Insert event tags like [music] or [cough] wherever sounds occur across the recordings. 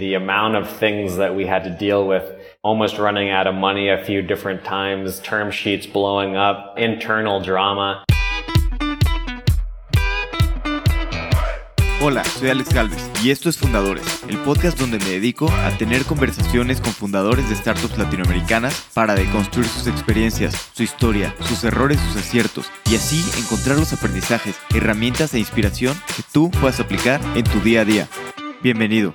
the amount of things that we had to deal with, almost running out of money a few different times, term sheets blowing up, internal drama. Hola, soy Alex Galvez y esto es Fundadores, el podcast donde me dedico a tener conversaciones con fundadores de startups latinoamericanas para deconstruir sus experiencias, su historia, sus errores, sus aciertos y así encontrar los aprendizajes, herramientas e inspiración que tú puedas aplicar en tu día a día. Bienvenido.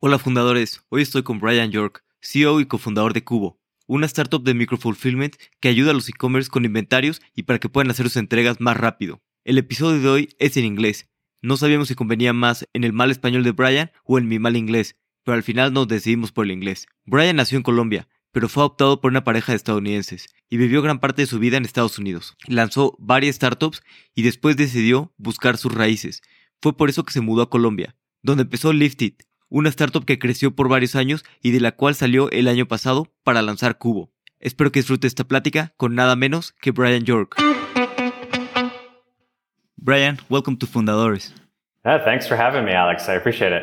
Hola fundadores, hoy estoy con Brian York, CEO y cofundador de Cubo, una startup de microfulfillment que ayuda a los e-commerce con inventarios y para que puedan hacer sus entregas más rápido. El episodio de hoy es en inglés no sabíamos si convenía más en el mal español de Brian o en mi mal inglés, pero al final nos decidimos por el inglés. Brian nació en Colombia, pero fue adoptado por una pareja de estadounidenses y vivió gran parte de su vida en Estados Unidos. Lanzó varias startups y después decidió buscar sus raíces. Fue por eso que se mudó a Colombia, donde empezó Lifted, una startup que creció por varios años y de la cual salió el año pasado para lanzar Cubo. Espero que disfrute esta plática con nada menos que Brian York. Brian, welcome to Fundadores. Yeah, thanks for having me, Alex. I appreciate it.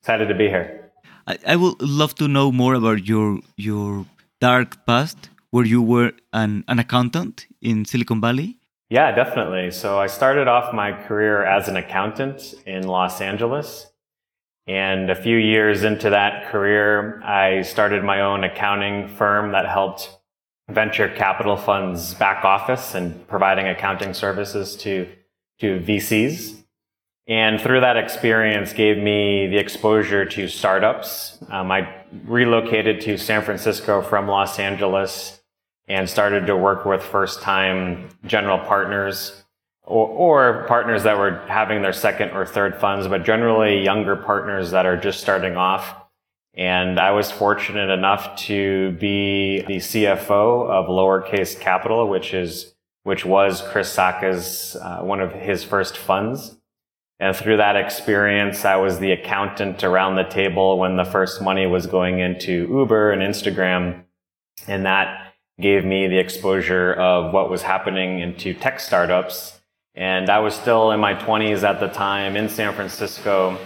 Excited to be here. I, I would love to know more about your your dark past, where you were an, an accountant in Silicon Valley. Yeah, definitely. So I started off my career as an accountant in Los Angeles. And a few years into that career, I started my own accounting firm that helped venture capital funds back office and providing accounting services to to VCs. And through that experience gave me the exposure to startups. Um, I relocated to San Francisco from Los Angeles and started to work with first time general partners or, or, partners that were having their second or third funds, but generally younger partners that are just starting off. And I was fortunate enough to be the CFO of Lowercase Capital, which is which was Chris Sacca's, uh, one of his first funds. And through that experience, I was the accountant around the table when the first money was going into Uber and Instagram. And that gave me the exposure of what was happening into tech startups. And I was still in my 20s at the time in San Francisco.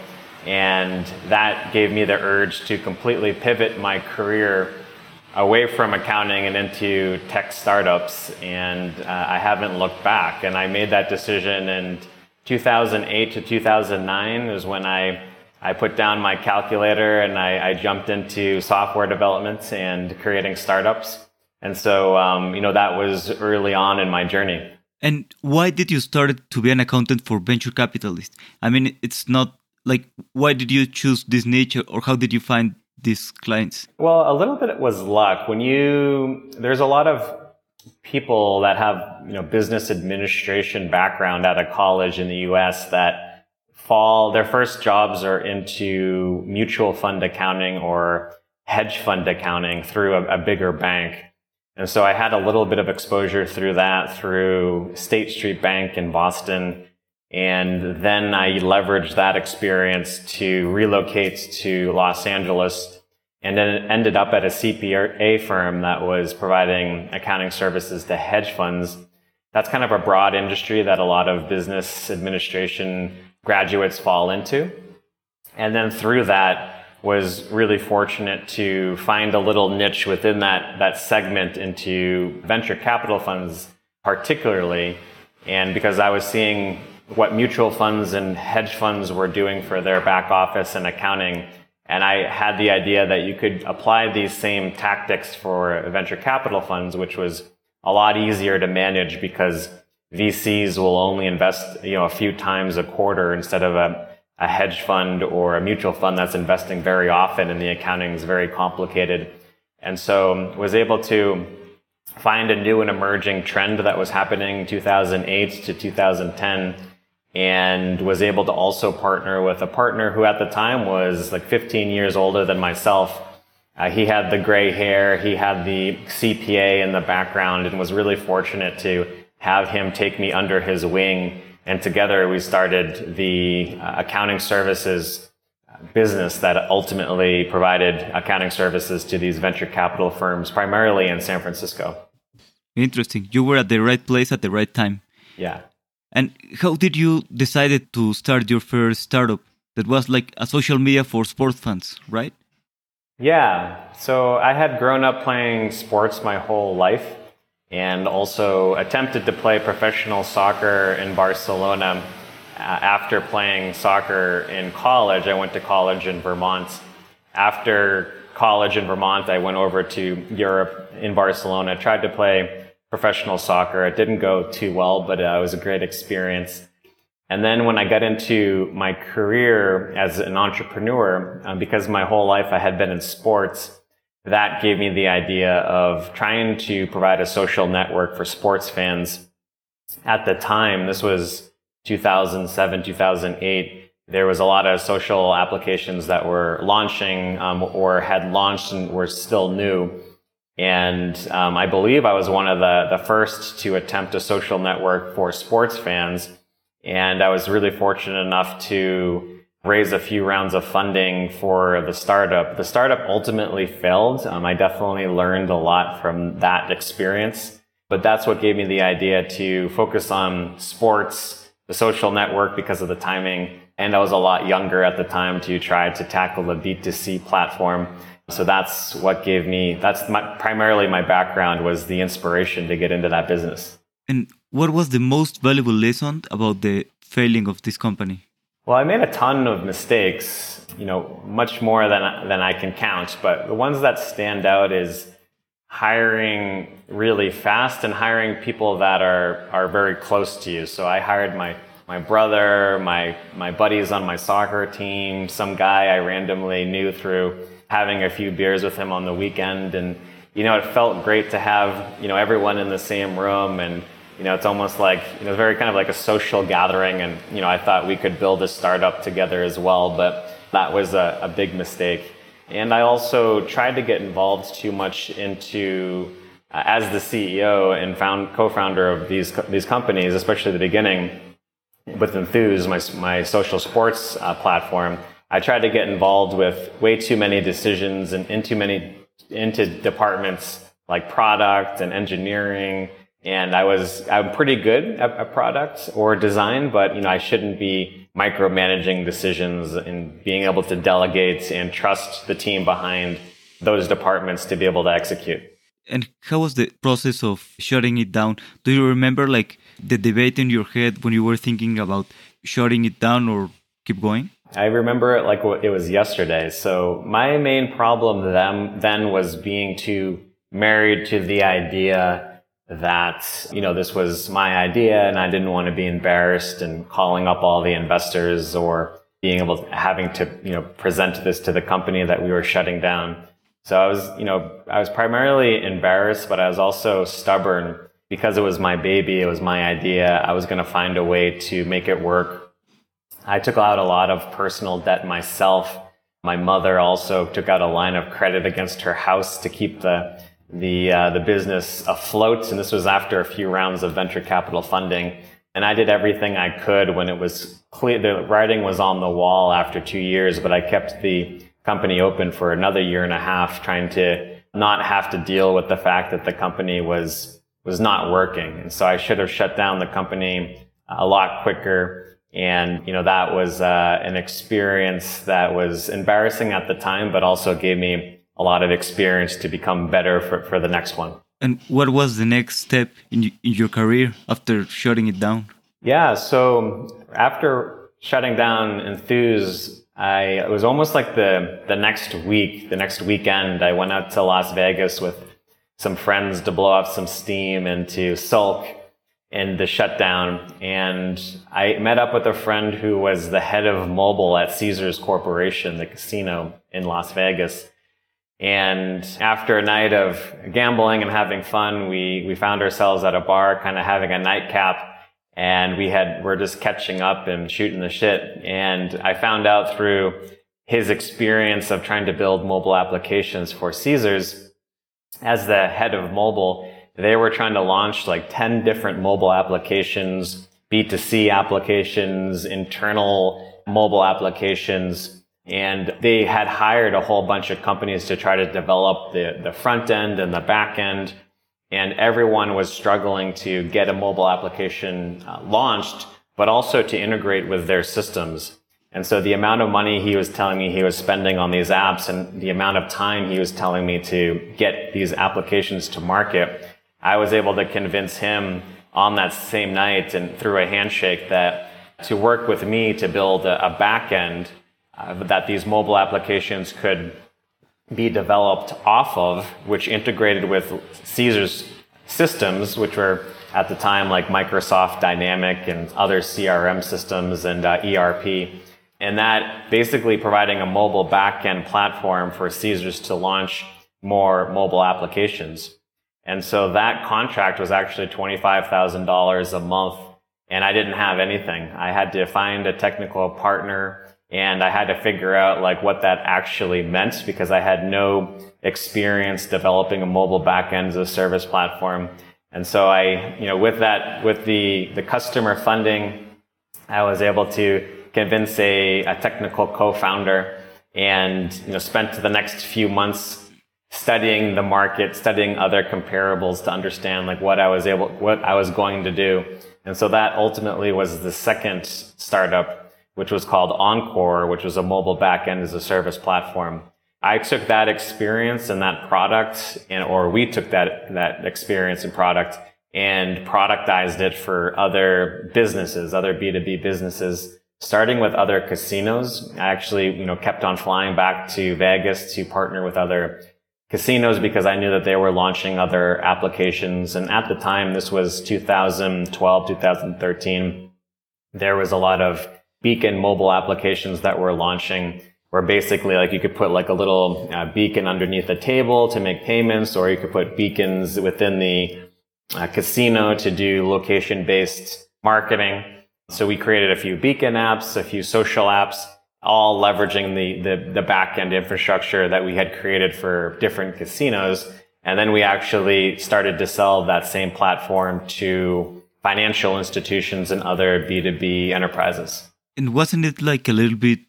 And that gave me the urge to completely pivot my career away from accounting and into tech startups, and uh, I haven't looked back. And I made that decision in 2008 to 2009 is when I I put down my calculator and I, I jumped into software development and creating startups. And so, um, you know, that was early on in my journey. And why did you start to be an accountant for venture capitalists? I mean, it's not like why did you choose this niche, or how did you find these clients? Well, a little bit was luck. When you, there's a lot of people that have, you know, business administration background out of college in the US that fall, their first jobs are into mutual fund accounting or hedge fund accounting through a, a bigger bank. And so I had a little bit of exposure through that through State Street Bank in Boston and then I leveraged that experience to relocate to Los Angeles and then ended up at a CPA firm that was providing accounting services to hedge funds. That's kind of a broad industry that a lot of business administration graduates fall into. And then through that was really fortunate to find a little niche within that, that segment into venture capital funds particularly. And because I was seeing what mutual funds and hedge funds were doing for their back office and accounting. And I had the idea that you could apply these same tactics for venture capital funds, which was a lot easier to manage because VCs will only invest, you know, a few times a quarter instead of a, a hedge fund or a mutual fund that's investing very often and the accounting is very complicated. And so was able to find a new and emerging trend that was happening 2008 to 2010 and was able to also partner with a partner who at the time was like 15 years older than myself. Uh, he had the gray hair, he had the CPA in the background, and was really fortunate to have him take me under his wing. And together we started the uh, accounting services business that ultimately provided accounting services to these venture capital firms, primarily in San Francisco. Interesting. You were at the right place at the right time. Yeah. And how did you decide to start your first startup? that was like a social media for sports fans, right? Yeah. So I had grown up playing sports my whole life and also attempted to play professional soccer in Barcelona. Uh, after playing soccer in college, I went to college in Vermont. After college in Vermont, I went over to Europe in Barcelona, tried to play professional soccer. It didn't go too well, but uh, it was a great experience. And then when I got into my career as an entrepreneur, um, because my whole life I had been in sports, that gave me the idea of trying to provide a social network for sports fans. At the time, this was 2007, 2008, there was a lot of social applications that were launching um, or had launched and were still new. And um, I believe I was one of the, the first to attempt a social network for sports fans. And I was really fortunate enough to raise a few rounds of funding for the startup. The startup ultimately failed. Um, I definitely learned a lot from that experience, but that's what gave me the idea to focus on sports, the social network because of the timing. And I was a lot younger at the time to try to tackle a B2C platform. So that's what gave me, that's my, primarily my background was the inspiration to get into that business. And what was the most valuable lesson about the failing of this company? Well, I made a ton of mistakes, you know, much more than, than I can count, but the ones that stand out is hiring really fast and hiring people that are, are very close to you. So I hired my, my brother, my, my buddies on my soccer team, some guy I randomly knew through having a few beers with him on the weekend. And, you know, it felt great to have, you know, everyone in the same room and, you know, it's almost like, you know, very kind of like a social gathering. And, you know, I thought we could build a startup together as well, but that was a, a big mistake. And I also tried to get involved too much into, uh, as the CEO and found, co-founder of these, these companies, especially the beginning with Enthuse, my, my social sports uh, platform, I tried to get involved with way too many decisions and into many, into departments like product and engineering and I was I'm pretty good at, at product or design, but you know I shouldn't be micromanaging decisions and being able to delegate and trust the team behind those departments to be able to execute. And how was the process of shutting it down? Do you remember like the debate in your head when you were thinking about shutting it down or keep going? I remember it like it was yesterday. So my main problem then then was being too married to the idea that, you know, this was my idea and I didn't want to be embarrassed and calling up all the investors or being able to, having to, you know, present this to the company that we were shutting down. So I was, you know, I was primarily embarrassed, but I was also stubborn because it was my baby. It was my idea. I was going to find a way to make it work. I took out a lot of personal debt myself. My mother also took out a line of credit against her house to keep the the uh, the business afloat, and this was after a few rounds of venture capital funding. And I did everything I could when it was clear the writing was on the wall after two years, but I kept the company open for another year and a half, trying to not have to deal with the fact that the company was was not working. And so I should have shut down the company a lot quicker. And you know that was uh, an experience that was embarrassing at the time, but also gave me a lot of experience to become better for, for the next one. And what was the next step in, in your career after shutting it down? Yeah, so after shutting down Enthuse, I it was almost like the the next week, the next weekend, I went out to Las Vegas with some friends to blow off some steam and to sulk in the shutdown. And I met up with a friend who was the head of mobile at Caesars Corporation, the casino in Las Vegas. And after a night of gambling and having fun, we, we found ourselves at a bar, kind of having a nightcap. And we had, we're just catching up and shooting the shit. And I found out through his experience of trying to build mobile applications for Caesars as the head of mobile, they were trying to launch like 10 different mobile applications, B2C applications, internal mobile applications and they had hired a whole bunch of companies to try to develop the, the front end and the back end. And everyone was struggling to get a mobile application uh, launched, but also to integrate with their systems. And so the amount of money he was telling me he was spending on these apps and the amount of time he was telling me to get these applications to market, I was able to convince him on that same night and through a handshake that to work with me to build a, a back end uh, that these mobile applications could be developed off of, which integrated with Caesar's systems, which were at the time like Microsoft Dynamic and other CRM systems and uh, ERP. And that basically providing a mobile backend platform for Caesars to launch more mobile applications. And so that contract was actually $25,000 a month. And I didn't have anything. I had to find a technical partner and I had to figure out like what that actually meant because I had no experience developing a mobile backend as a service platform. And so I, you know, with that, with the, the customer funding, I was able to convince a, a technical co-founder and you know spent the next few months studying the market, studying other comparables to understand like what I was able, what I was going to do. And so that ultimately was the second startup, which was called Encore, which was a mobile backend as a service platform. I took that experience and that product and, or we took that, that experience and product and productized it for other businesses, other B2B businesses starting with other casinos. I actually, you know, kept on flying back to Vegas to partner with other casinos because I knew that they were launching other applications. And at the time, this was 2012, 2013. There was a lot of beacon mobile applications that we're launching where basically like you could put like a little uh, beacon underneath a table to make payments or you could put beacons within the uh, casino to do location based marketing. So we created a few beacon apps, a few social apps, all leveraging the, the, the back-end infrastructure that we had created for different casinos. And then we actually started to sell that same platform to financial institutions and other B2B enterprises. And wasn't it like a little bit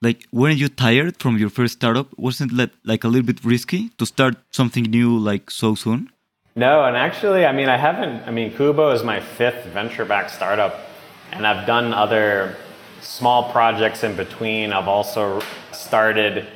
like weren't you tired from your first startup? Wasn't it like a little bit risky to start something new like so soon? No, and actually, I mean, I haven't. I mean, Kubo is my fifth venture-backed startup, and I've done other small projects in between. I've also started,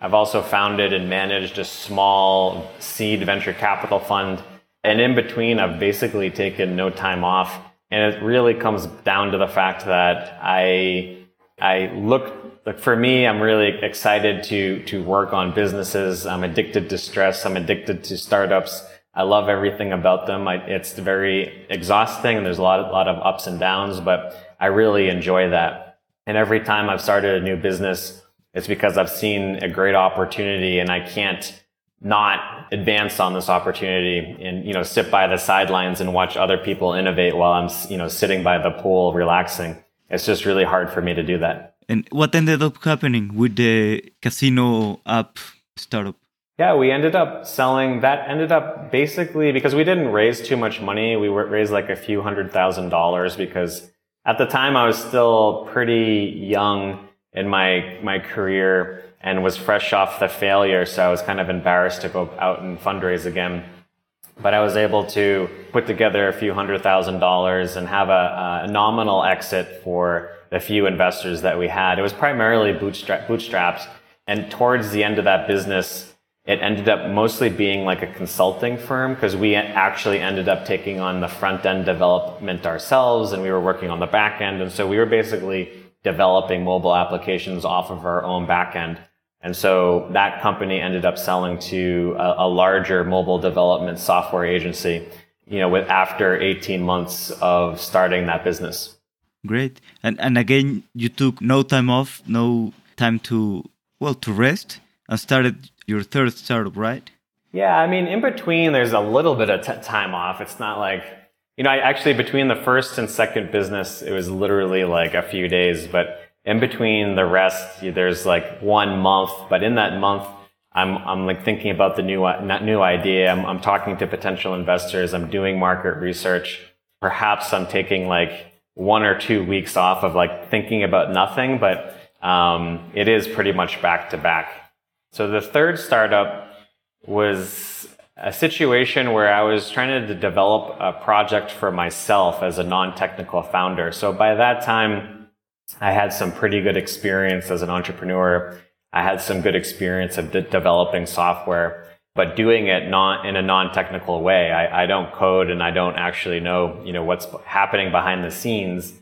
I've also founded and managed a small seed venture capital fund. And in between, I've basically taken no time off. And it really comes down to the fact that I, I look, like for me, I'm really excited to, to work on businesses. I'm addicted to stress. I'm addicted to startups. I love everything about them. I, it's very exhausting and there's a lot, a lot of ups and downs, but I really enjoy that. And every time I've started a new business, it's because I've seen a great opportunity and I can't not advance on this opportunity and, you know, sit by the sidelines and watch other people innovate while I'm, you know, sitting by the pool relaxing. It's just really hard for me to do that. And what ended up happening with the casino app startup? Yeah, we ended up selling that ended up basically because we didn't raise too much money. We raised like a few hundred thousand dollars because at the time I was still pretty young in my, my career and was fresh off the failure. So I was kind of embarrassed to go out and fundraise again. But I was able to put together a few hundred thousand dollars and have a, a nominal exit for the few investors that we had. It was primarily bootstrap, bootstrapped. And towards the end of that business, it ended up mostly being like a consulting firm because we actually ended up taking on the front end development ourselves and we were working on the back end. And so we were basically developing mobile applications off of our own back end. And so that company ended up selling to a, a larger mobile development software agency, you know, with after 18 months of starting that business. Great. And and again, you took no time off, no time to well to rest, and started your third startup, right? Yeah, I mean, in between, there's a little bit of t- time off. It's not like, you know, I actually, between the first and second business, it was literally like a few days, but in between the rest, there's like one month, but in that month, I'm, I'm like thinking about the new, new idea. I'm, I'm talking to potential investors. I'm doing market research. Perhaps I'm taking like one or two weeks off of like thinking about nothing, but um, it is pretty much back to back. So the third startup was a situation where I was trying to develop a project for myself as a non-technical founder. So by that time, I had some pretty good experience as an entrepreneur. I had some good experience of de- developing software, but doing it not in a non-technical way. I, I don't code and I don't actually know, you know, what's happening behind the scenes.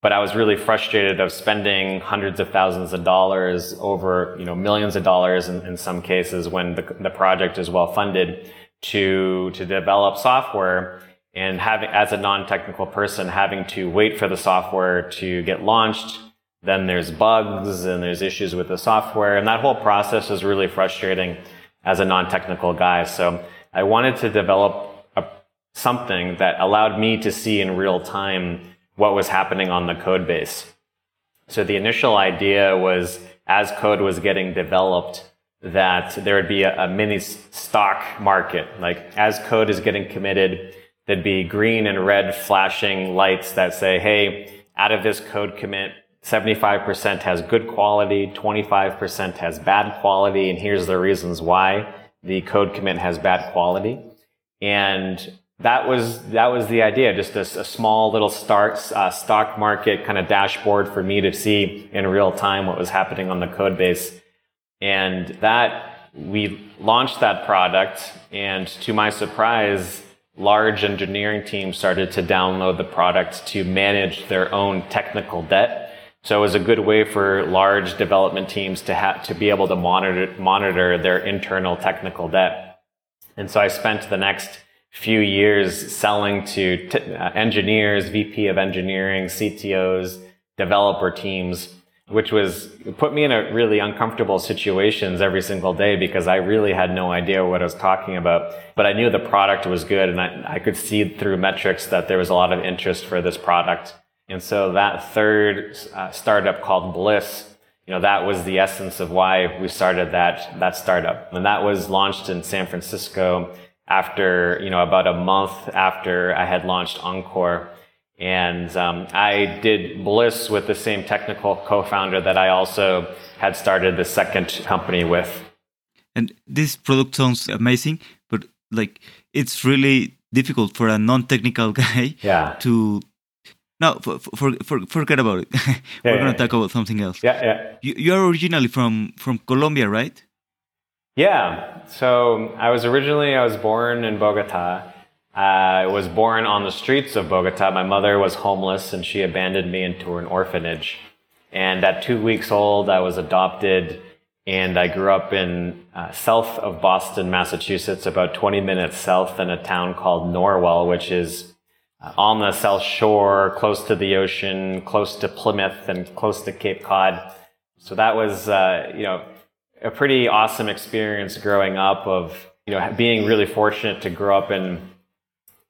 But I was really frustrated of spending hundreds of thousands of dollars over, you know, millions of dollars in, in some cases when the, the project is well funded to, to develop software and having, as a non-technical person, having to wait for the software to get launched. Then there's bugs and there's issues with the software. And that whole process is really frustrating as a non-technical guy. So I wanted to develop a, something that allowed me to see in real time what was happening on the code base. So the initial idea was as code was getting developed, that there would be a, a mini stock market. Like as code is getting committed, there'd be green and red flashing lights that say, Hey, out of this code commit, 75% has good quality, 25% has bad quality, and here's the reasons why the code commit has bad quality. And that was that was the idea, just a, a small little start uh, stock market kind of dashboard for me to see in real time what was happening on the code base. And that we launched that product, and to my surprise, large engineering teams started to download the product to manage their own technical debt. So it was a good way for large development teams to have to be able to monitor monitor their internal technical debt. And so I spent the next few years selling to t- uh, engineers, VP of engineering, CTOs, developer teams, which was put me in a really uncomfortable situations every single day because I really had no idea what I was talking about. But I knew the product was good and I, I could see through metrics that there was a lot of interest for this product. And so that third uh, startup called Bliss, you know, that was the essence of why we started that, that startup. And that was launched in San Francisco after, you know, about a month after I had launched Encore. And um, I did Bliss with the same technical co-founder that I also had started the second company with. And this product sounds amazing, but like it's really difficult for a non-technical [laughs] guy yeah. to no for, for, for, forget about it [laughs] we're yeah, going to yeah, talk about something else yeah yeah you, you are originally from from colombia right yeah. So I was originally, I was born in Bogota. I was born on the streets of Bogota. My mother was homeless and she abandoned me into an orphanage. And at two weeks old, I was adopted and I grew up in uh, south of Boston, Massachusetts, about 20 minutes south in a town called Norwell, which is uh, on the South Shore, close to the ocean, close to Plymouth and close to Cape Cod. So that was, uh, you know, a pretty awesome experience growing up of, you know, being really fortunate to grow up in,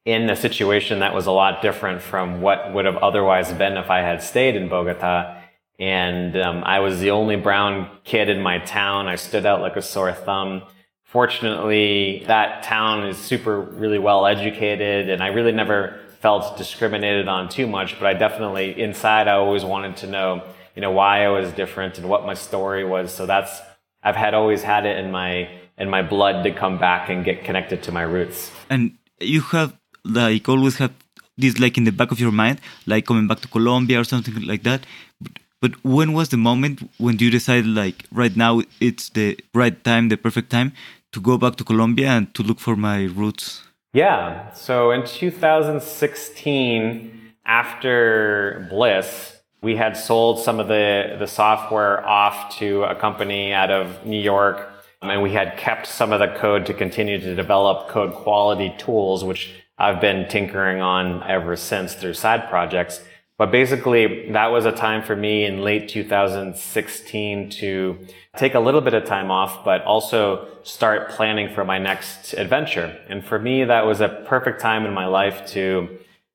in a situation that was a lot different from what would have otherwise been if I had stayed in Bogota. And um, I was the only brown kid in my town. I stood out like a sore thumb. Fortunately, that town is super, really well educated, and I really never felt discriminated on too much. But I definitely, inside, I always wanted to know, you know, why I was different and what my story was. So that's I've had always had it in my in my blood to come back and get connected to my roots. And you have like always have this like in the back of your mind, like coming back to Colombia or something like that. But, but when was the moment when you decided like right now it's the right time, the perfect time to go back to Colombia and to look for my roots? Yeah. So in 2016, after Bliss, we had sold some of the, the software off to a company out of New York, and we had kept some of the code to continue to develop code quality tools, which I've been tinkering on ever since through side projects. But basically, that was a time for me in late 2016 to take a little bit of time off, but also start planning for my next adventure. And for me, that was a perfect time in my life to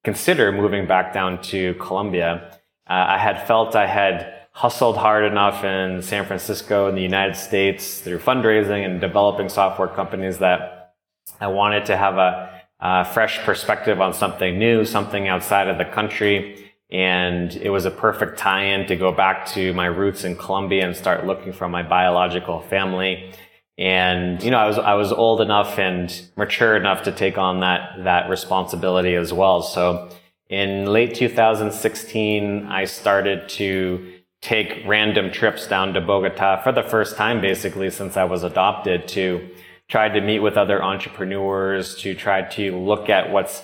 consider moving back down to Colombia. Uh, I had felt I had hustled hard enough in San Francisco in the United States through fundraising and developing software companies that I wanted to have a, a fresh perspective on something new, something outside of the country. And it was a perfect tie-in to go back to my roots in Colombia and start looking for my biological family. And, you know, I was, I was old enough and mature enough to take on that, that responsibility as well. So in late 2016, I started to take random trips down to Bogota for the first time, basically, since I was adopted to try to meet with other entrepreneurs, to try to look at what's,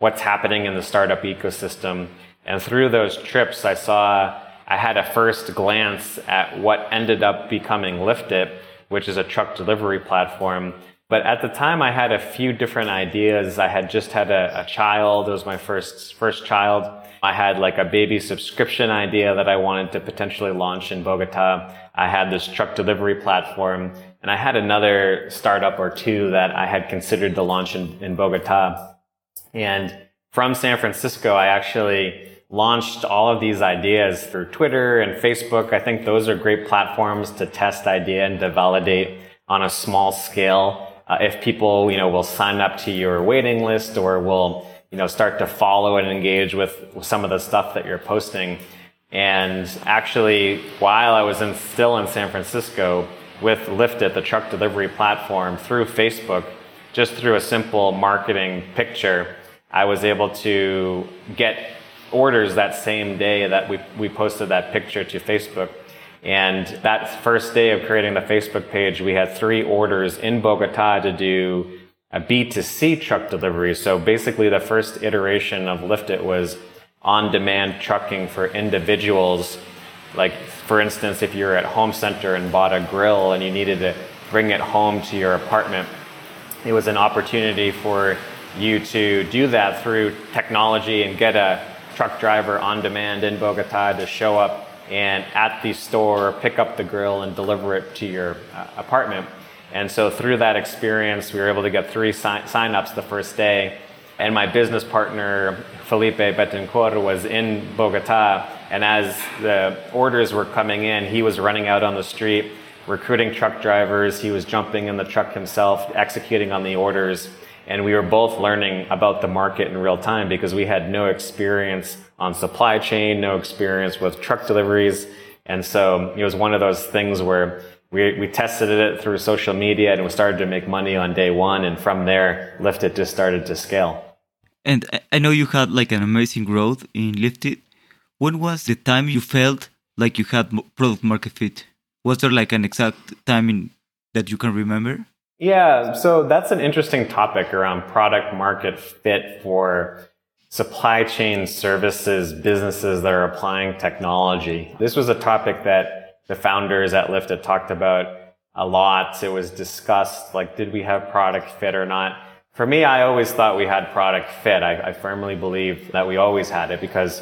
what's happening in the startup ecosystem. And through those trips, I saw, I had a first glance at what ended up becoming Liftit which is a truck delivery platform. But at the time, I had a few different ideas. I had just had a, a child. It was my first, first child. I had like a baby subscription idea that I wanted to potentially launch in Bogota. I had this truck delivery platform and I had another startup or two that I had considered to launch in, in Bogota. And from San Francisco, I actually launched all of these ideas through Twitter and Facebook. I think those are great platforms to test idea and to validate on a small scale. Uh, if people, you know, will sign up to your waiting list or will you know, start to follow and engage with some of the stuff that you're posting. And actually, while I was in, still in San Francisco with Liftit the truck delivery platform through Facebook, just through a simple marketing picture, I was able to get orders that same day that we, we posted that picture to Facebook. And that first day of creating the Facebook page, we had three orders in Bogota to do a B2C truck delivery. So basically the first iteration of Liftit was on-demand trucking for individuals. Like for instance, if you're at home center and bought a grill and you needed to bring it home to your apartment, it was an opportunity for you to do that through technology and get a truck driver on demand in Bogota to show up and at the store pick up the grill and deliver it to your uh, apartment. And so through that experience, we were able to get three sign- signups the first day. And my business partner, Felipe Betancourt, was in Bogota. And as the orders were coming in, he was running out on the street, recruiting truck drivers. He was jumping in the truck himself, executing on the orders. And we were both learning about the market in real time because we had no experience on supply chain, no experience with truck deliveries. And so it was one of those things where we, we tested it through social media and we started to make money on day one. And from there, Liftit just started to scale. And I know you had like an amazing growth in Liftit When was the time you felt like you had product market fit? Was there like an exact time in, that you can remember? Yeah, so that's an interesting topic around product market fit for supply chain services businesses that are applying technology. This was a topic that the founders at Liftit had talked about a lot. It was discussed, like, did we have product fit or not? For me, I always thought we had product fit. I, I firmly believe that we always had it because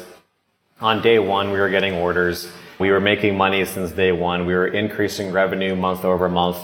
on day one, we were getting orders. We were making money since day one. We were increasing revenue month over month.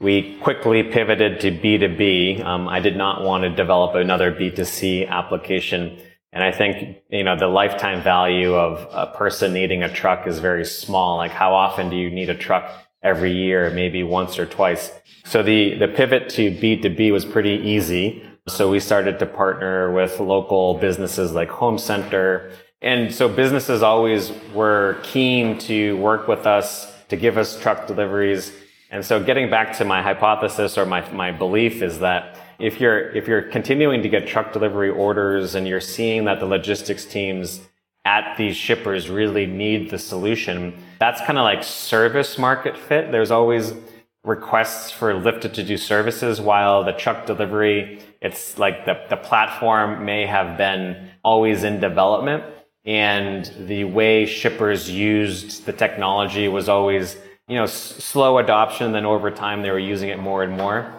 We quickly pivoted to B2B. Um, I did not want to develop another B2C application. And I think, you know, the lifetime value of a person needing a truck is very small. Like how often do you need a truck every year? Maybe once or twice. So the, the pivot to B2B was pretty easy. So we started to partner with local businesses like Home Center. And so businesses always were keen to work with us to give us truck deliveries. And so getting back to my hypothesis or my, my belief is that if you're if you're continuing to get truck delivery orders and you're seeing that the logistics teams at these shippers really need the solution, that's kind of like service market fit. There's always requests for Liftit to do services while the truck delivery, it's like the, the platform may have been always in development. And the way shippers used the technology was always, you know, s- slow adoption. Then over time, they were using it more and more.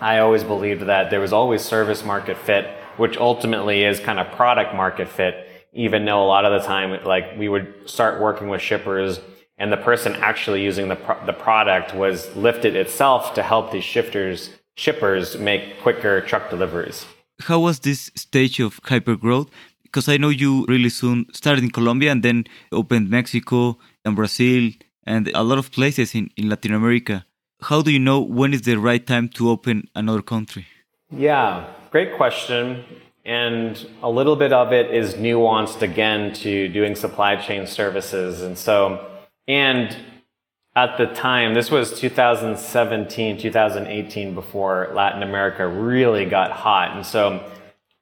I always believed that there was always service market fit, which ultimately is kind of product market fit, even though a lot of the time, like we would start working with shippers and the person actually using the, pro- the product was Liftit itself to help these shifters, shippers make quicker truck deliveries. How was this stage of hyper growth? Because I know you really soon started in Colombia and then opened Mexico and Brazil and a lot of places in, in Latin America how do you know when is the right time to open another country? Yeah, great question. And a little bit of it is nuanced again to doing supply chain services. And so, and at the time, this was 2017, 2018, before Latin America really got hot. And so,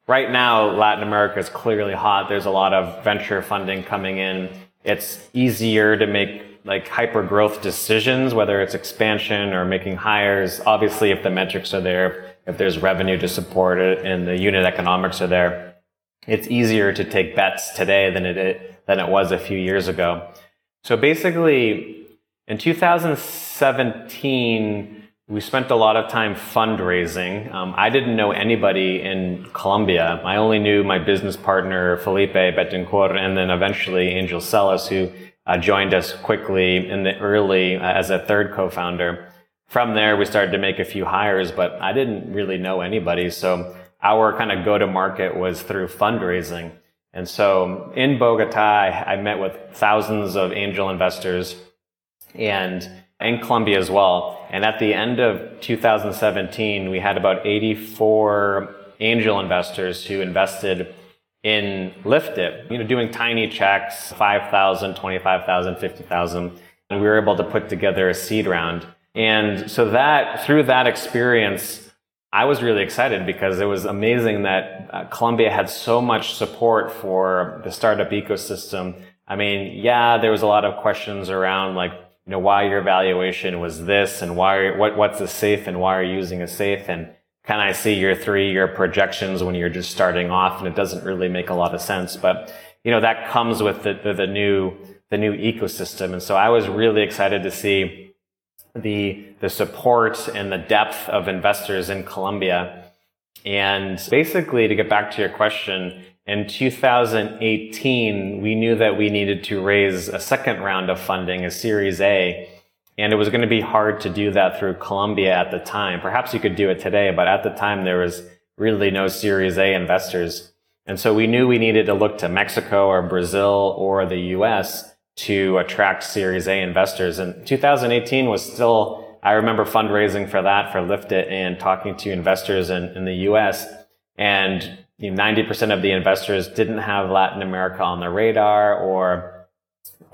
right now, Latin America is clearly hot. There's a lot of venture funding coming in. it's easier to make like hyper growth decisions, whether it's expansion or making hires. Obviously, if the metrics are there, if there's revenue to support it and the unit economics are there, it's easier to take bets today than it, than it was a few years ago. So basically, in 2017, we spent a lot of time fundraising. Um, I didn't know anybody in Colombia. I only knew my business partner, Felipe Betancourt, and then eventually Angel Celis, who uh, joined us quickly in the early uh, as a third co-founder. From there, we started to make a few hires, but I didn't really know anybody. So our kind of go-to-market was through fundraising. And so in Bogota, I met with thousands of angel investors and in Colombia as well. And at the end of 2017, we had about 84 angel investors who invested in Liftit, you know, doing tiny checks, 5,000, 25,000, 50,000. And we were able to put together a seed round. And so that, through that experience, I was really excited because it was amazing that uh, Colombia had so much support for the startup ecosystem. I mean, yeah, there was a lot of questions around like, you know, why your valuation was this and why, what, what's a safe and why are you using a safe? And can I see your three year projections when you're just starting off? And it doesn't really make a lot of sense, but you know, that comes with the, the, the new, the new ecosystem. And so I was really excited to see the, the support and the depth of investors in Colombia. And basically, to get back to your question, in 2018, we knew that we needed to raise a second round of funding, a Series A. And it was going to be hard to do that through Colombia at the time. Perhaps you could do it today, but at the time there was really no Series A investors. And so we knew we needed to look to Mexico or Brazil or the US to attract Series A investors. And 2018 was still, I remember fundraising for that, for Liftit and talking to investors in, in the US. And you know, 90% of the investors didn't have Latin America on their radar or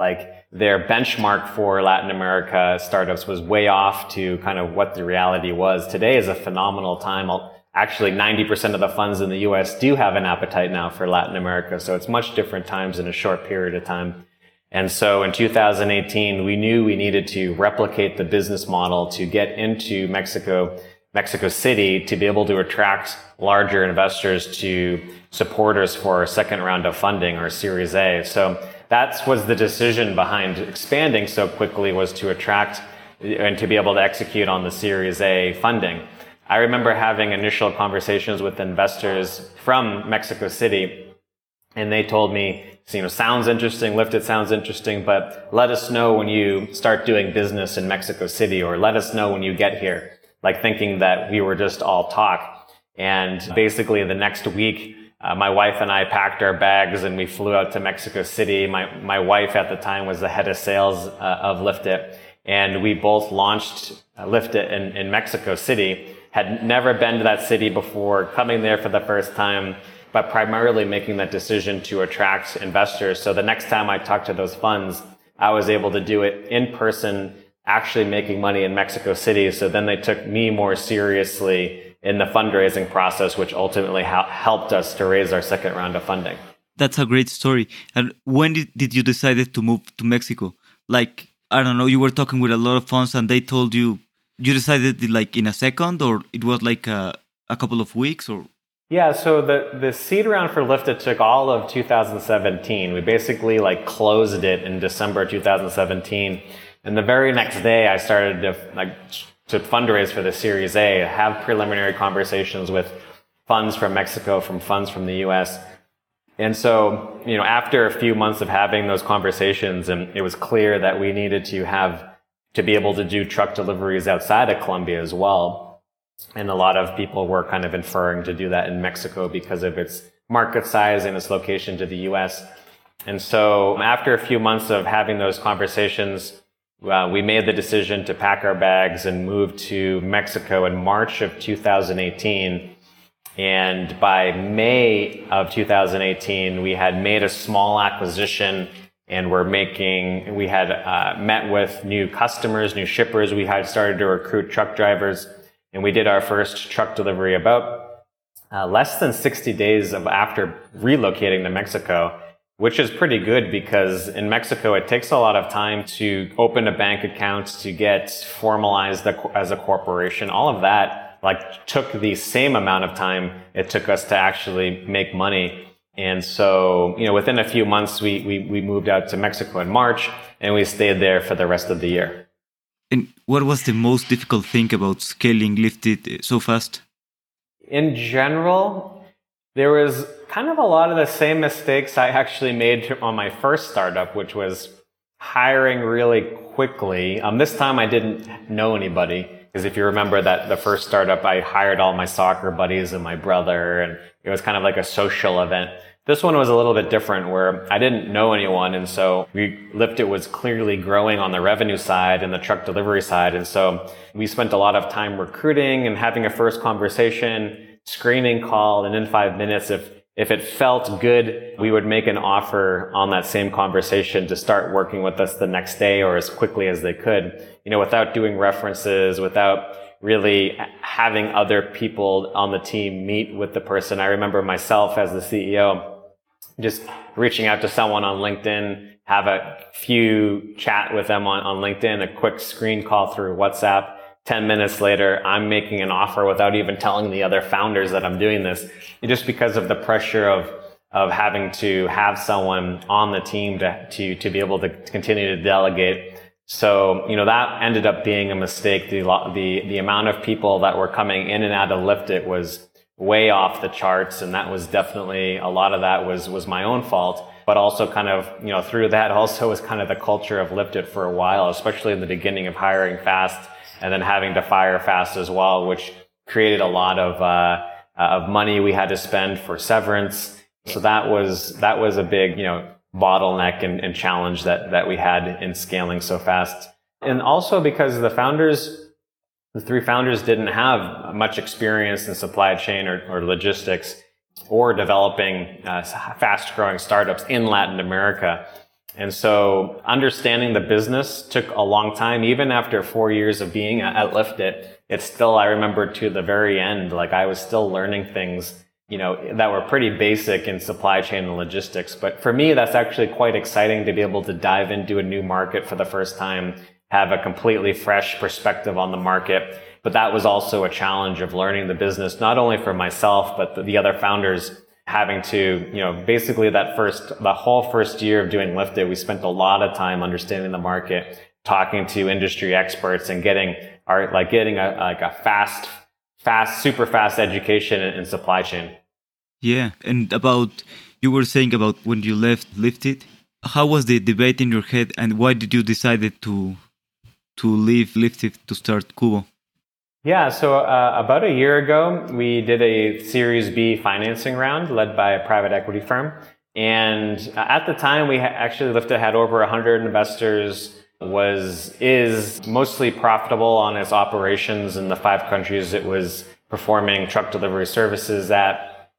like their benchmark for Latin America startups was way off to kind of what the reality was. Today is a phenomenal time. Actually, 90% of the funds in the US do have an appetite now for Latin America. So it's much different times in a short period of time. And so in 2018, we knew we needed to replicate the business model to get into Mexico, Mexico City to be able to attract larger investors to supporters for our second round of funding or Series A. So that was the decision behind expanding so quickly was to attract and to be able to execute on the Series A funding. I remember having initial conversations with investors from Mexico City and they told me you know, sounds interesting, Liftit sounds interesting, but let us know when you start doing business in Mexico City or let us know when you get here. Like thinking that we were just all talk. And basically the next week, uh, my wife and I packed our bags and we flew out to Mexico City. My, my wife at the time was the head of sales uh, of Liftit and we both launched uh, Liftit in, in Mexico City. Had never been to that city before, coming there for the first time but primarily making that decision to attract investors. So the next time I talked to those funds, I was able to do it in person, actually making money in Mexico City. So then they took me more seriously in the fundraising process, which ultimately ha- helped us to raise our second round of funding. That's a great story. And when did, did you decide to move to Mexico? Like, I don't know, you were talking with a lot of funds and they told you, you decided like in a second or it was like a, a couple of weeks or yeah, so the, the seed round for Liftit took all of 2017. We basically like closed it in December 2017. And the very next day I started to like to fundraise for the Series A, have preliminary conversations with funds from Mexico, from funds from the US. And so, you know, after a few months of having those conversations, and it was clear that we needed to have to be able to do truck deliveries outside of Colombia as well and a lot of people were kind of inferring to do that in Mexico because of its market size and its location to the US. And so after a few months of having those conversations, uh, we made the decision to pack our bags and move to Mexico in March of 2018. And by May of 2018, we had made a small acquisition and we're making, we had uh, met with new customers, new shippers. We had started to recruit truck drivers and we did our first truck delivery about uh, less than 60 days of after relocating to Mexico. Which is pretty good because in Mexico, it takes a lot of time to open a bank account, to get formalized as a corporation. All of that like took the same amount of time it took us to actually make money. And so, you know, within a few months, we, we, we moved out to Mexico in March and we stayed there for the rest of the year. And what was the most difficult thing about scaling Liftit so fast? In general, there was kind of a lot of the same mistakes I actually made on my first startup, which was hiring really quickly. Um, this time I didn't know anybody because if you remember that the first startup, I hired all my soccer buddies and my brother, and it was kind of like a social event. This one was a little bit different where I didn't know anyone. And so we, Liftit was clearly growing on the revenue side and the truck delivery side. And so we spent a lot of time recruiting and having a first conversation, screening call. And in five minutes, if if it felt good, we would make an offer on that same conversation to start working with us the next day or as quickly as they could, you know, without doing references, without really having other people on the team meet with the person. I remember myself as the CEO just reaching out to someone on LinkedIn, have a few chat with them on, on LinkedIn, a quick screen call through WhatsApp 10 minutes later, I'm making an offer without even telling the other founders that I'm doing this, just because of the pressure of, of having to have someone on the team to, to, to be able to continue to delegate. So, you know, that ended up being a mistake. The, the, the amount of people that were coming in and out of Liftit was way off the charts. And that was definitely, a lot of that was, was my own fault. But also kind of, you know, through that also was kind of the culture of Liftit for a while, especially in the beginning of hiring fast and then having to fire fast as well, which created a lot of uh, of money we had to spend for severance. So that was that was a big you know bottleneck and, and challenge that that we had in scaling so fast, and also because the founders. The three founders didn't have much experience in supply chain or, or logistics or developing uh, fast growing startups in Latin America. And so understanding the business took a long time. Even after four years of being at Liftit, it's still, I remember to the very end, like I was still learning things, you know, that were pretty basic in supply chain and logistics. But for me, that's actually quite exciting to be able to dive into a new market for the first time, have a completely fresh perspective on the market. But that was also a challenge of learning the business, not only for myself, but the other founders having to, you know, basically that first, the whole first year of doing Liftit, we spent a lot of time understanding the market, talking to industry experts and getting our, like getting a, like a fast, fast, super fast education in, in supply chain. Yeah. And about, you were saying about when you left Liftit, how was the debate in your head and why did you decide to, to leave Liftit to start Kubo? Yeah, so uh, about a year ago, we did a Series B financing round led by a private equity firm. And uh, at the time, we actually Liftit had over 100 investors, was, is mostly profitable on its operations in the five countries it was performing truck delivery services at.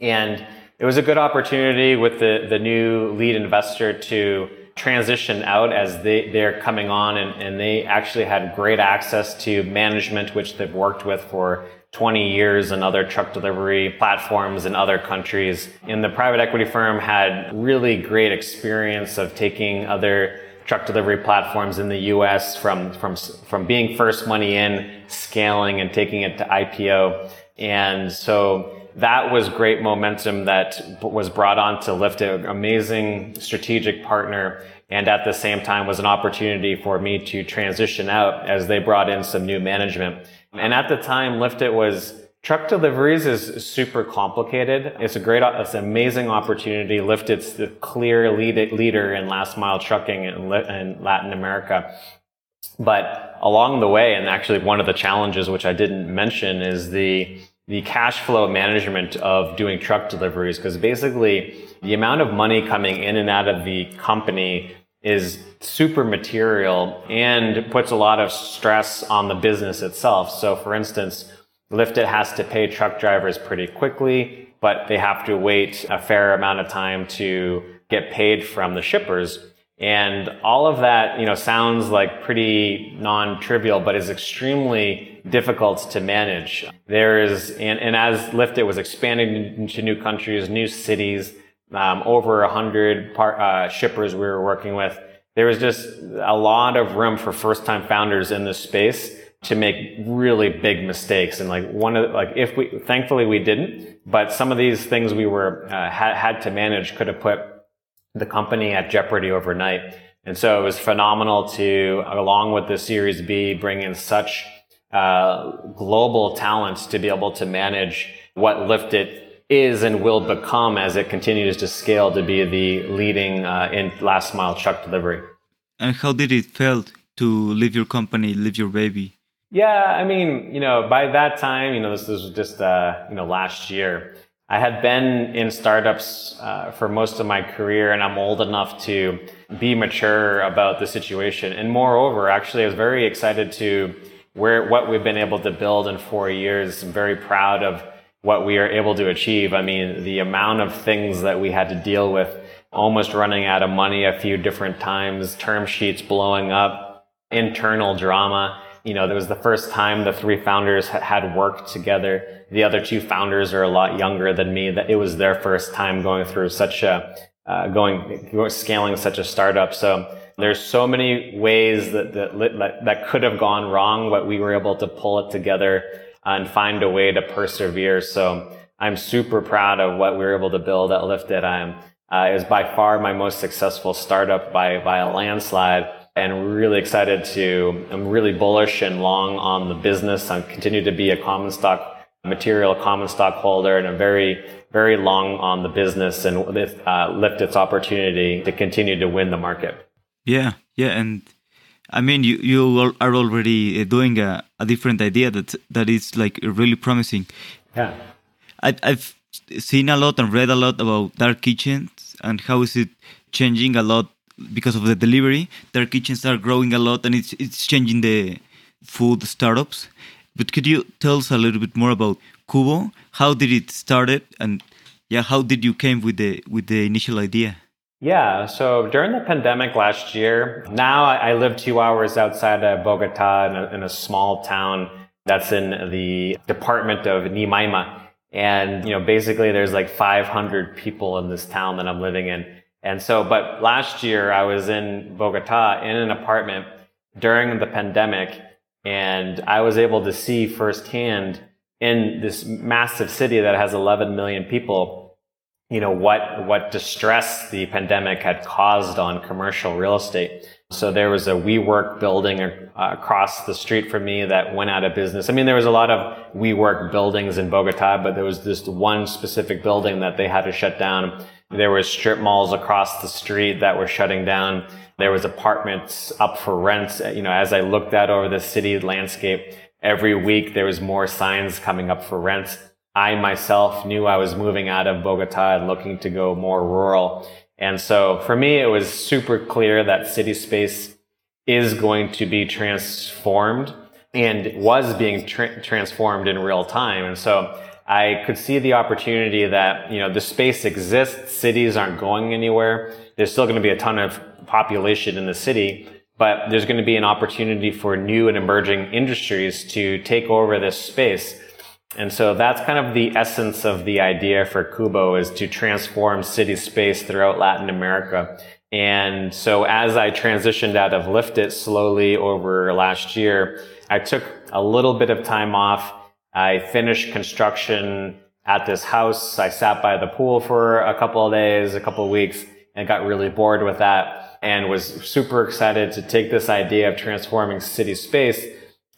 And it was a good opportunity with the, the new lead investor to transition out as they, they're coming on and, and they actually had great access to management, which they've worked with for 20 years and other truck delivery platforms in other countries. And the private equity firm had really great experience of taking other truck delivery platforms in the US from, from, from being first money in, scaling and taking it to IPO. And so that was great momentum that was brought on to lift an amazing strategic partner. And at the same time was an opportunity for me to transition out as they brought in some new management. And at the time, Liftit was truck deliveries is super complicated. It's a great, it's an amazing opportunity. Liftit's the clear lead, leader in last mile trucking in, in Latin America. But along the way, and actually one of the challenges which I didn't mention is the the cash flow management of doing truck deliveries because basically the amount of money coming in and out of the company is super material and puts a lot of stress on the business itself. So for instance, Liftit has to pay truck drivers pretty quickly, but they have to wait a fair amount of time to get paid from the shippers. And all of that, you know, sounds like pretty non-trivial, but is extremely difficult to manage. There is, and, and as Liftit was expanding into new countries, new cities, um, over a hundred uh, shippers we were working with. There was just a lot of room for first time founders in this space to make really big mistakes. And like one of like if we, thankfully we didn't, but some of these things we were, uh, had, had to manage could have put the company at jeopardy overnight. And so it was phenomenal to, along with the Series B, bring in such uh, global talents to be able to manage what Liftit is and will become as it continues to scale to be the leading uh, in last mile truck delivery. And how did it feel to leave your company, leave your baby? Yeah, I mean, you know, by that time, you know, this, this was just, uh, you know, last year. I had been in startups uh, for most of my career, and I'm old enough to be mature about the situation. And moreover, actually, I was very excited to where what we've been able to build in four years. I'm very proud of what we are able to achieve. I mean, the amount of things that we had to deal with, almost running out of money a few different times, term sheets blowing up, internal drama you know, it was the first time the three founders had worked together. The other two founders are a lot younger than me. That it was their first time going through such a, uh, going, scaling such a startup. So there's so many ways that, that, that could have gone wrong, but we were able to pull it together and find a way to persevere. So I'm super proud of what we were able to build at Liftit. I'm, uh, was by far my most successful startup by, by a landslide and really excited to, I'm really bullish and long on the business. I continue to be a common stock material common stock holder and I'm very, very long on the business and uh, Liftit's opportunity to continue to win the market. Yeah, yeah. And I mean, you, you are already uh, doing a, a different idea that, that is like really promising. Yeah. I, I've seen a lot and read a lot about dark kitchens and how is it changing a lot because of the delivery. Dark kitchens are growing a lot, and it's it's changing the food startups. But could you tell us a little bit more about Kubo? How did it started, and yeah, how did you came with the with the initial idea? Yeah, so during the pandemic last year, now I live two hours outside of Bogota in a, in a small town that's in the department of Nimaima. And, you know, basically there's like 500 people in this town that I'm living in. And so, but last year I was in Bogota in an apartment during the pandemic and I was able to see firsthand in this massive city that has 11 million people, you know, what, what distress the pandemic had caused on commercial real estate. So there was a WeWork building across the street from me that went out of business. I mean, there was a lot of WeWork buildings in Bogota, but there was this one specific building that they had to shut down there was strip malls across the street that were shutting down. There was apartments up for rent. You know, as I looked out over the city landscape, every week there was more signs coming up for rent. I myself knew I was moving out of Bogota and looking to go more rural. And so for me, it was super clear that city space is going to be transformed and was being tra- transformed in real time. And so I could see the opportunity that, you know, the space exists. Cities aren't going anywhere. There's still going to be a ton of population in the city, but there's going to be an opportunity for new and emerging industries to take over this space. And so that's kind of the essence of the idea for Kubo is to transform city space throughout Latin America. And so as I transitioned out of Liftit slowly over last year, I took a little bit of time off I finished construction at this house. I sat by the pool for a couple of days, a couple of weeks, and got really bored with that and was super excited to take this idea of transforming city space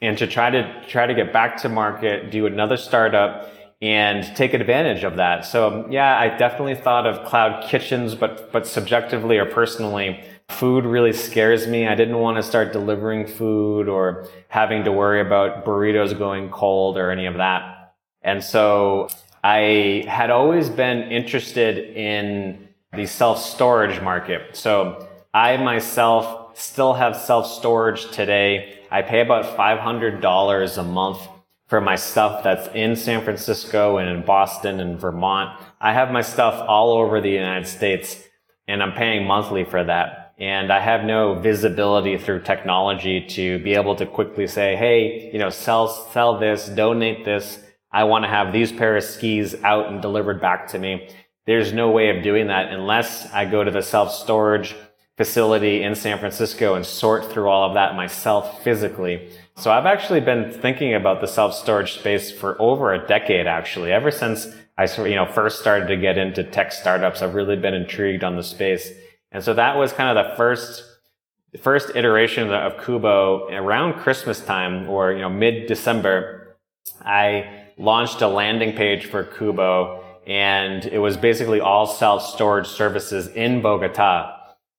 and to try to try to get back to market, do another startup and take advantage of that. So um, yeah, I definitely thought of cloud kitchens, but but subjectively or personally, Food really scares me. I didn't want to start delivering food or having to worry about burritos going cold or any of that. And so I had always been interested in the self-storage market. So I myself still have self-storage today. I pay about $500 a month for my stuff that's in San Francisco and in Boston and Vermont. I have my stuff all over the United States and I'm paying monthly for that and I have no visibility through technology to be able to quickly say, hey, you know, sell, sell this, donate this. I want to have these pair of skis out and delivered back to me. there's no way of doing that unless I go to the self storage facility in San Francisco and sort through all of that myself physically. So I've actually been thinking about the self storage space for over a decade, actually, ever since I sort you know first started to get into tech startups. I've really been intrigued on the space, and so that was kind of the first first iteration of Kubo around Christmas time or you know mid December. I launched a landing page for Kubo, and it was basically all self storage services in Bogota.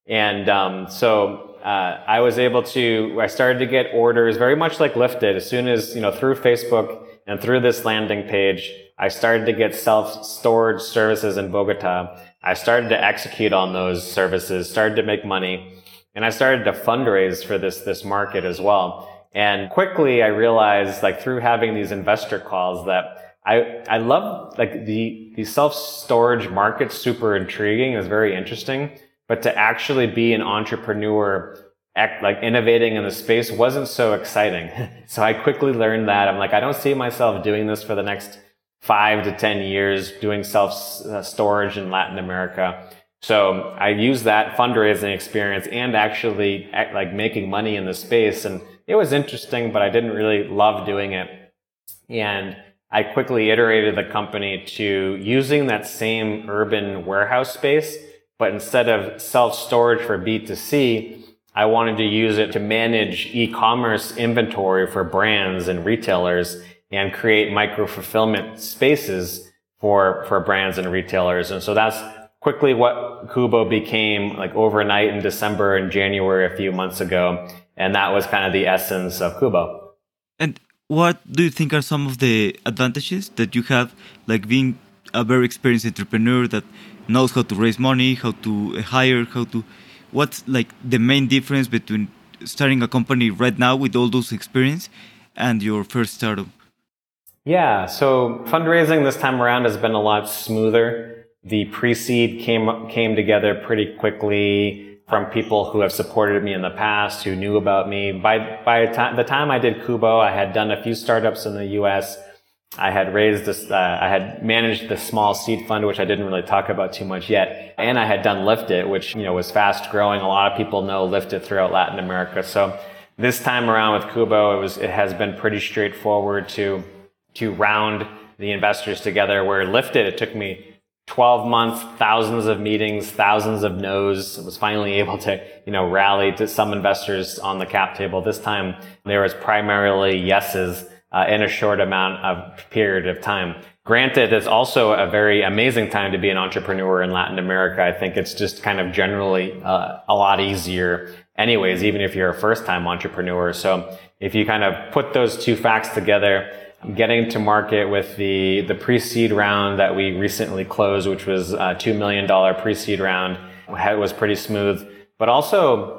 And um, so uh, I was able to, I started to get orders very much like Liftit as soon as, you know, through Facebook and through this landing page, I started to get self storage services in Bogota. I started to execute on those services, started to make money, and I started to fundraise for this, this market as well. And quickly I realized like through having these investor calls that I, I love like the, the self storage market super intriguing. It was very interesting but to actually be an entrepreneur like innovating in the space wasn't so exciting. [laughs] so I quickly learned that I'm like, I don't see myself doing this for the next five to 10 years, doing self uh, storage in Latin America. So I used that fundraising experience and actually act, like making money in the space. And it was interesting, but I didn't really love doing it. And I quickly iterated the company to using that same urban warehouse space but instead of self-storage for B2C, I wanted to use it to manage e-commerce inventory for brands and retailers and create micro fulfillment spaces for, for brands and retailers. And so that's quickly what Kubo became like overnight in December and January a few months ago. And that was kind of the essence of Kubo. And what do you think are some of the advantages that you have, like being a very experienced entrepreneur that knows how to raise money, how to hire, how to. What's like the main difference between starting a company right now with all those experience and your first startup? Yeah, so fundraising this time around has been a lot smoother. The pre-seed came came together pretty quickly from people who have supported me in the past, who knew about me. By by the time I did Kubo, I had done a few startups in the U.S. I had raised this, uh, I had managed the small seed fund, which I didn't really talk about too much yet. And I had done Liftit, which, you know, was fast growing. A lot of people know Liftit throughout Latin America. So this time around with Kubo, it was, it has been pretty straightforward to, to round the investors together where Liftit, it took me 12 months, thousands of meetings, thousands of no's. I was finally able to, you know, rally to some investors on the cap table. This time there was primarily yeses uh, in a short amount of period of time. Granted, it's also a very amazing time to be an entrepreneur in Latin America. I think it's just kind of generally uh, a lot easier anyways, even if you're a first time entrepreneur. So if you kind of put those two facts together, getting to market with the, the pre-seed round that we recently closed, which was a $2 million pre-seed round, it was pretty smooth, but also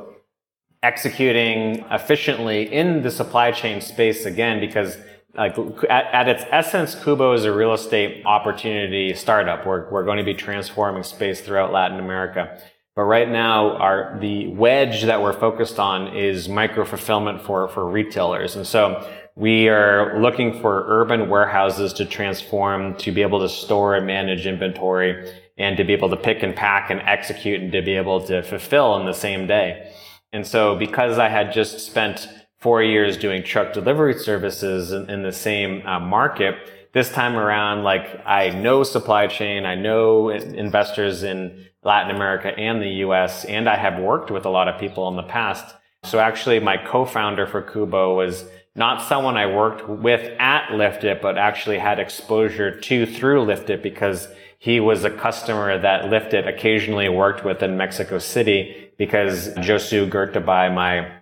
executing efficiently in the supply chain space again because like at, at, its essence, Kubo is a real estate opportunity startup. We're, we're going to be transforming space throughout Latin America. But right now, our, the wedge that we're focused on is micro fulfillment for, for retailers. And so we are looking for urban warehouses to transform, to be able to store and manage inventory and to be able to pick and pack and execute and to be able to fulfill in the same day. And so because I had just spent four years doing truck delivery services in, in the same uh, market, this time around, like I know supply chain, I know investors in Latin America and the US, and I have worked with a lot of people in the past. So actually my co-founder for Kubo was not someone I worked with at Liftit, but actually had exposure to through Liftit because he was a customer that Liftit occasionally worked with in Mexico City because Josu Gertabay, my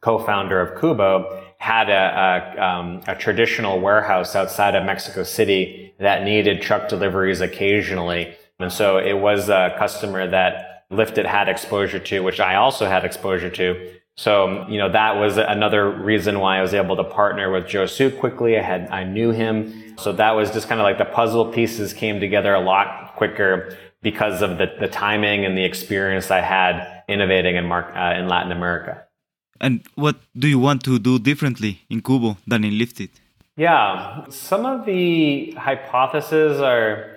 co-founder of Kubo, had a, a, um, a, traditional warehouse outside of Mexico City that needed truck deliveries occasionally. And so it was a customer that Lyft had exposure to, which I also had exposure to. So, you know, that was another reason why I was able to partner with Josu quickly. I had, I knew him. So that was just kind of like the puzzle pieces came together a lot quicker because of the, the timing and the experience I had innovating in, Mar- uh, in Latin America. And what do you want to do differently in Kubo than in Liftit? Yeah, some of the hypotheses are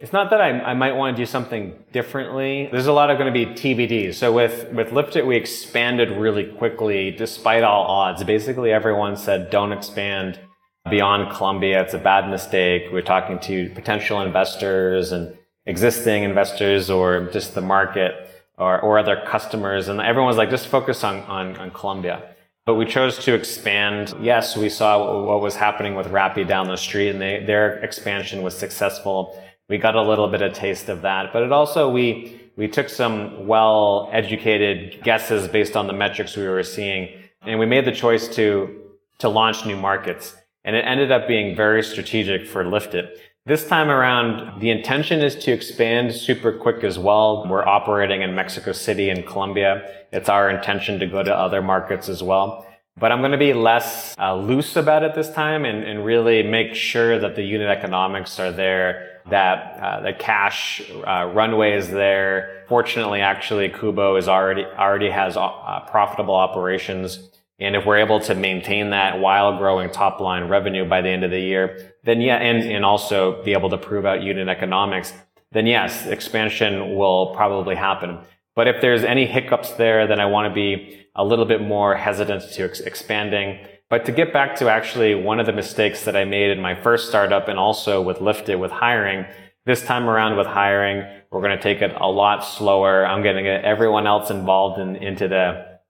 It's not that I, I might want to do something differently. There's a lot of going to be TBDs. So with, with Liftit, we expanded really quickly despite all odds. Basically, everyone said, don't expand beyond Colombia. It's a bad mistake. We're talking to potential investors and existing investors or just the market or, or other customers. And everyone was like, just focus on, on, on Colombia. But we chose to expand. Yes, we saw what was happening with Rappi down the street and they, their expansion was successful we got a little bit of taste of that. But it also, we, we took some well educated guesses based on the metrics we were seeing. And we made the choice to, to launch new markets. And it ended up being very strategic for Liftit. This time around, the intention is to expand super quick as well. We're operating in Mexico City and Colombia. It's our intention to go to other markets as well. But I'm going to be less uh, loose about it this time and, and really make sure that the unit economics are there that uh, the cash uh, runway is there. Fortunately, actually, Kubo is already already has uh, profitable operations, and if we're able to maintain that while growing top line revenue by the end of the year, then yeah, and and also be able to prove out unit economics, then yes, expansion will probably happen. But if there's any hiccups there, then I want to be a little bit more hesitant to ex- expanding. But to get back to actually one of the mistakes that I made in my first startup and also with Liftit with hiring, this time around with hiring, we're going to take it a lot slower. I'm going to get everyone else involved in, into the,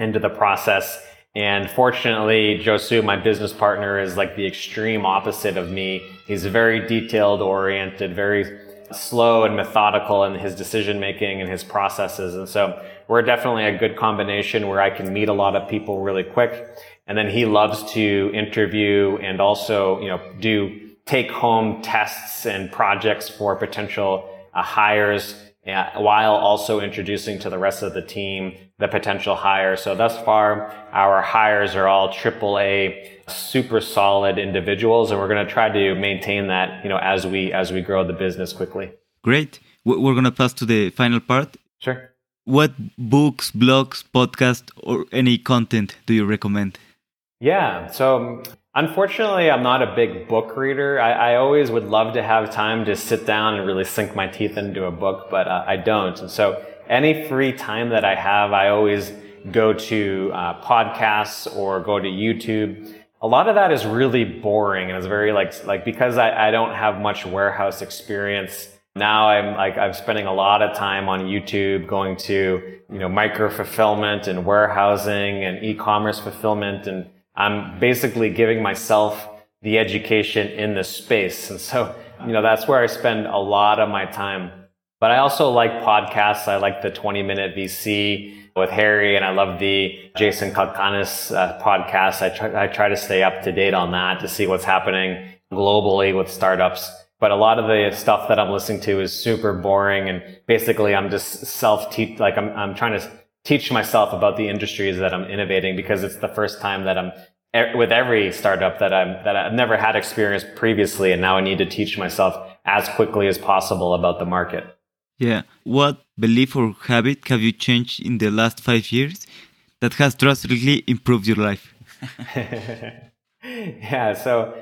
into the process. And fortunately, Josu, my business partner, is like the extreme opposite of me. He's very detailed oriented, very slow and methodical in his decision making and his processes. And so we're definitely a good combination where I can meet a lot of people really quick. And then he loves to interview and also, you know, do take home tests and projects for potential uh, hires uh, while also introducing to the rest of the team the potential hire. So thus far, our hires are all triple A, super solid individuals, and we're going to try to maintain that, you know, as we as we grow the business quickly. Great. We're going to pass to the final part. Sure. What books, blogs, podcast, or any content do you recommend? Yeah. So unfortunately, I'm not a big book reader. I, I, always would love to have time to sit down and really sink my teeth into a book, but uh, I don't. And so any free time that I have, I always go to uh, podcasts or go to YouTube. A lot of that is really boring and it's very like, like because I, I don't have much warehouse experience. Now I'm like, I'm spending a lot of time on YouTube going to, you know, micro fulfillment and warehousing and e-commerce fulfillment and I'm basically giving myself the education in the space. And so, you know, that's where I spend a lot of my time. But I also like podcasts. I like the 20 minute VC with Harry and I love the Jason Calacanis uh, podcast. I try, I try to stay up to date on that to see what's happening globally with startups. But a lot of the stuff that I'm listening to is super boring and basically I'm just self teach, like I'm, I'm trying to teach myself about the industries that I'm innovating because it's the first time that I'm with every startup that I'm that I've never had experience previously, and now I need to teach myself as quickly as possible about the market. Yeah, what belief or habit have you changed in the last five years that has drastically improved your life? [laughs] yeah, so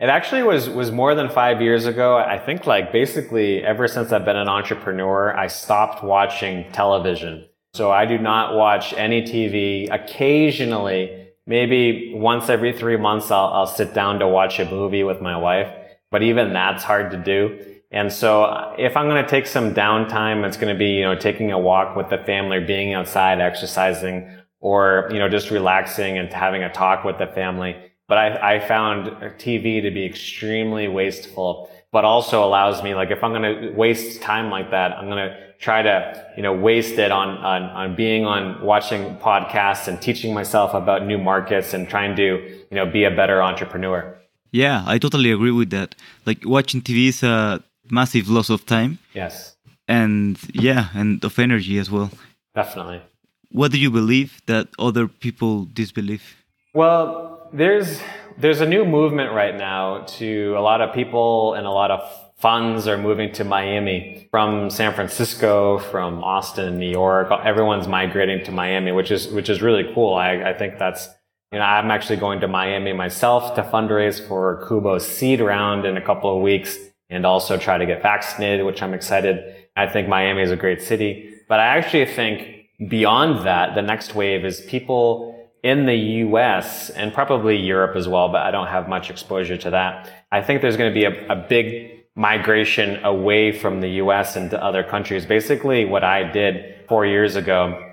it actually was was more than five years ago. I think like basically ever since I've been an entrepreneur, I stopped watching television. So I do not watch any TV. Occasionally, maybe once every three months, I'll, I'll sit down to watch a movie with my wife. But even that's hard to do. And so uh, if I'm going to take some downtime, it's going to be, you know, taking a walk with the family, being outside, exercising, or, you know, just relaxing and having a talk with the family. But I, I found TV to be extremely wasteful, but also allows me, like, if I'm going to waste time like that, I'm going to try to, you know, waste it on, on, on being on watching podcasts and teaching myself about new markets and trying to, you know, be a better entrepreneur. Yeah, I totally agree with that. Like watching TV is a massive loss of time. Yes. And yeah, and of energy as well. Definitely. What do you believe that other people disbelieve? Well, there's there's a new movement right now to a lot of people and a lot of funds are moving to Miami from San Francisco, from Austin, New York. Everyone's migrating to Miami, which is, which is really cool. I, I think that's, you know, I'm actually going to Miami myself to fundraise for Kubo's seed round in a couple of weeks. and also try to get vaccinated, which I'm excited. I think Miami is a great city, but I actually think beyond that, the next wave is people in the US and probably Europe as well, but I don't have much exposure to that. I think there's going to be a, a big migration away from the US into other countries. Basically, what I did four years ago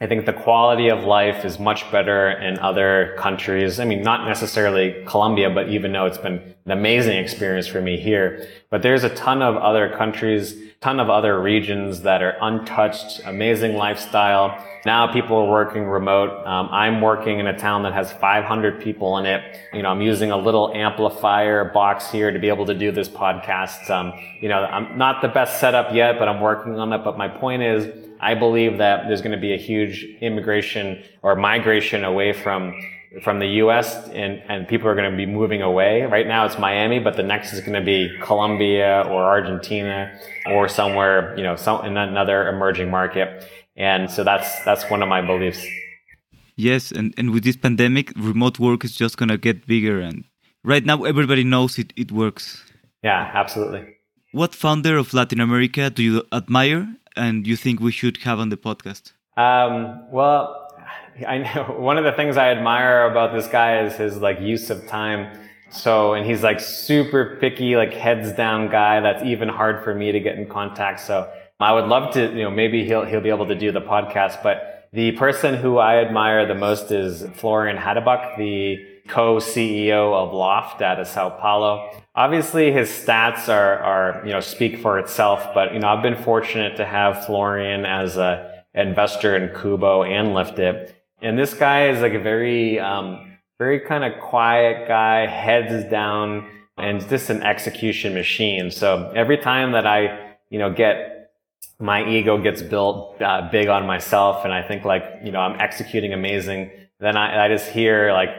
I think the quality of life is much better in other countries. I mean, not necessarily Colombia, but even though it's been an amazing experience for me here, but there's a ton of other countries, ton of other regions that are untouched, amazing lifestyle. Now people are working remote. Um, I'm working in a town that has 500 people in it. You know, I'm using a little amplifier box here to be able to do this podcast. Um, you know, I'm not the best setup yet, but I'm working on it. But my point is, I believe that there's going to be a huge immigration or migration away from from the U.S. and and people are going to be moving away. Right now it's Miami, but the next is going to be Colombia or Argentina or somewhere you know some in another emerging market. And so that's that's one of my beliefs. Yes, and, and with this pandemic, remote work is just gonna get bigger and right now everybody knows it, it works. Yeah, absolutely. What founder of Latin America do you admire and you think we should have on the podcast? Um, well, I know [laughs] one of the things I admire about this guy is his like use of time. So, and he's like super picky, like heads down guy. That's even hard for me to get in contact. So I would love to, you know, maybe he'll, he'll be able to do the podcast, but the person who I admire the most is Florian Hagenbuch, the co-CEO of Loft out of Sao Paulo. Obviously, his stats are, are, you know, speak for itself, but, you know, I've been fortunate to have Florian as a investor in Kubo and Liftit. And this guy is like a very, um, very kind of quiet guy, heads down, and just an execution machine. So every time that I, you know, get my ego gets built uh, big on myself and I think like, you know, I'm executing amazing. Then I, I just hear like,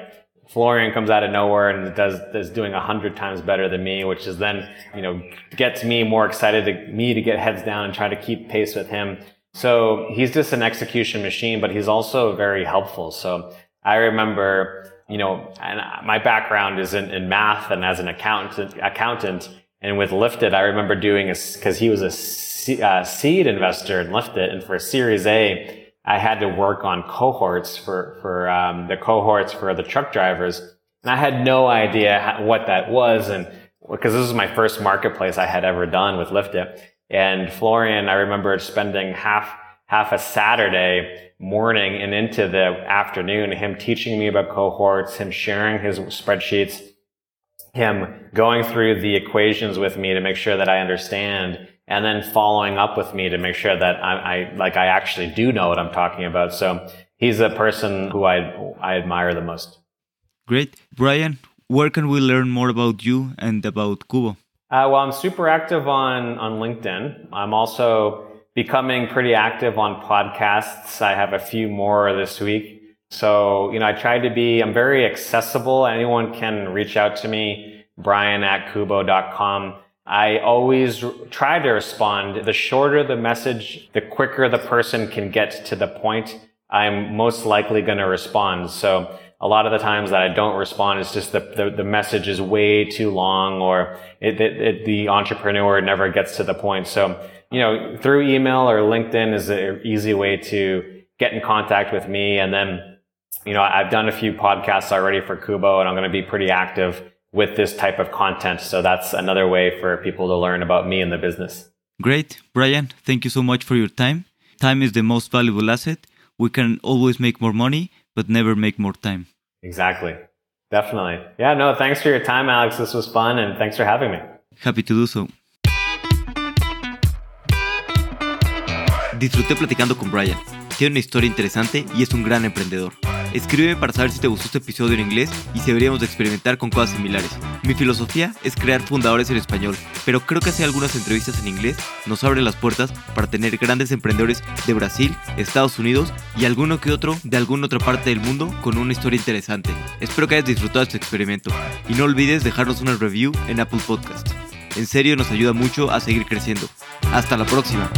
Florian comes out of nowhere and does is doing a hundred times better than me, which is then you know gets me more excited to me to get heads down and try to keep pace with him. So he's just an execution machine, but he's also very helpful. So I remember, you know, and my background is in, in math and as an accountant, accountant, and with Liftit, I remember doing a because he was a uh, seed investor in Liftit, and for a Series A I had to work on cohorts for, for um, the cohorts for the truck drivers. And I had no idea what that was. And because this was my first marketplace I had ever done with Liftit. And Florian, I remember spending half, half a Saturday morning and into the afternoon, him teaching me about cohorts, him sharing his spreadsheets, him going through the equations with me to make sure that I understand and then following up with me to make sure that I, I, like I actually do know what I'm talking about. So he's a person who I I admire the most. Great, Brian. Where can we learn more about you and about Kubo? Uh, well, I'm super active on on LinkedIn. I'm also becoming pretty active on podcasts. I have a few more this week. So, you know, I try to be, I'm very accessible. Anyone can reach out to me, brian at kubo.com. I always try to respond. The shorter the message, the quicker the person can get to the point. I'm most likely going to respond. So a lot of the times that I don't respond is just the, the, the message is way too long or it, it, it, the entrepreneur never gets to the point. So, you know, through email or LinkedIn is an easy way to get in contact with me. And then, you know, I've done a few podcasts already for Kubo and I'm going to be pretty active with this type of content. So that's another way for people to learn about me and the business. Great. Brian, thank you so much for your time. Time is the most valuable asset. We can always make more money, but never make more time. Exactly. Definitely. Yeah, no, thanks for your time, Alex. This was fun and thanks for having me. Happy to do so. Disfruté platicando con Brian. Tiene una historia interesante y es un gran emprendedor. Escríbeme para saber si te gustó este episodio en inglés y si deberíamos de experimentar con cosas similares. Mi filosofía es crear fundadores en español, pero creo que hacer algunas entrevistas en inglés nos abre las puertas para tener grandes emprendedores de Brasil, Estados Unidos y alguno que otro de alguna otra parte del mundo con una historia interesante. Espero que hayas disfrutado este experimento y no olvides dejarnos una review en Apple Podcast. En serio nos ayuda mucho a seguir creciendo. Hasta la próxima.